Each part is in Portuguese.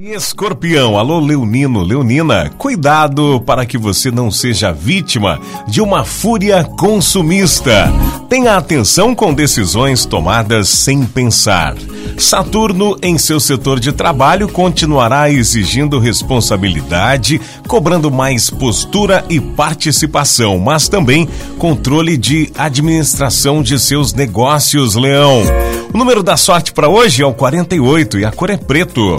Escorpião, alô Leonino, Leonina, cuidado para que você não seja vítima de uma fúria consumista. Tenha atenção com decisões tomadas sem pensar. Saturno, em seu setor de trabalho, continuará exigindo responsabilidade, cobrando mais postura e participação, mas também controle de administração de seus negócios, Leão. O número da sorte para hoje é o 48 e a cor é preto.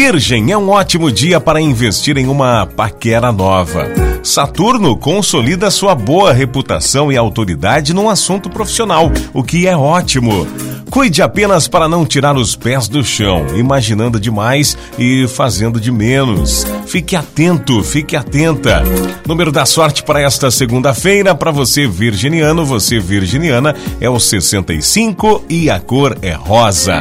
Virgem é um ótimo dia para investir em uma paquera nova. Saturno consolida sua boa reputação e autoridade num assunto profissional, o que é ótimo. Cuide apenas para não tirar os pés do chão, imaginando demais e fazendo de menos. Fique atento, fique atenta. Número da sorte para esta segunda-feira, para você virginiano, você virginiana, é o 65 e a cor é rosa.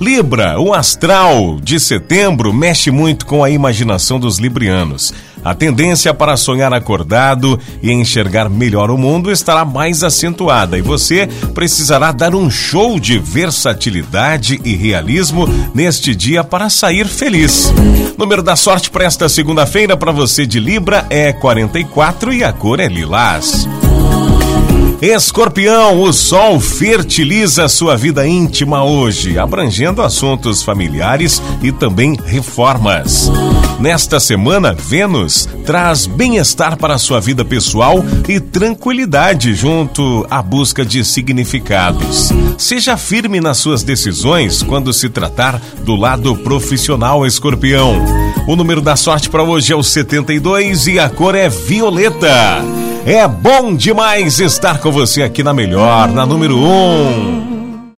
Libra, o astral de setembro mexe muito com a imaginação dos librianos. A tendência para sonhar acordado e enxergar melhor o mundo estará mais acentuada e você precisará dar um show de versatilidade e realismo neste dia para sair feliz. Número da sorte para esta segunda-feira para você de Libra é 44 e a cor é lilás. Escorpião, o sol fertiliza sua vida íntima hoje, abrangendo assuntos familiares e também reformas. Nesta semana, Vênus traz bem-estar para sua vida pessoal e tranquilidade junto à busca de significados. Seja firme nas suas decisões quando se tratar do lado profissional, Escorpião. O número da sorte para hoje é o 72 e a cor é violeta. É bom demais estar com você aqui na melhor, na número 1. Um.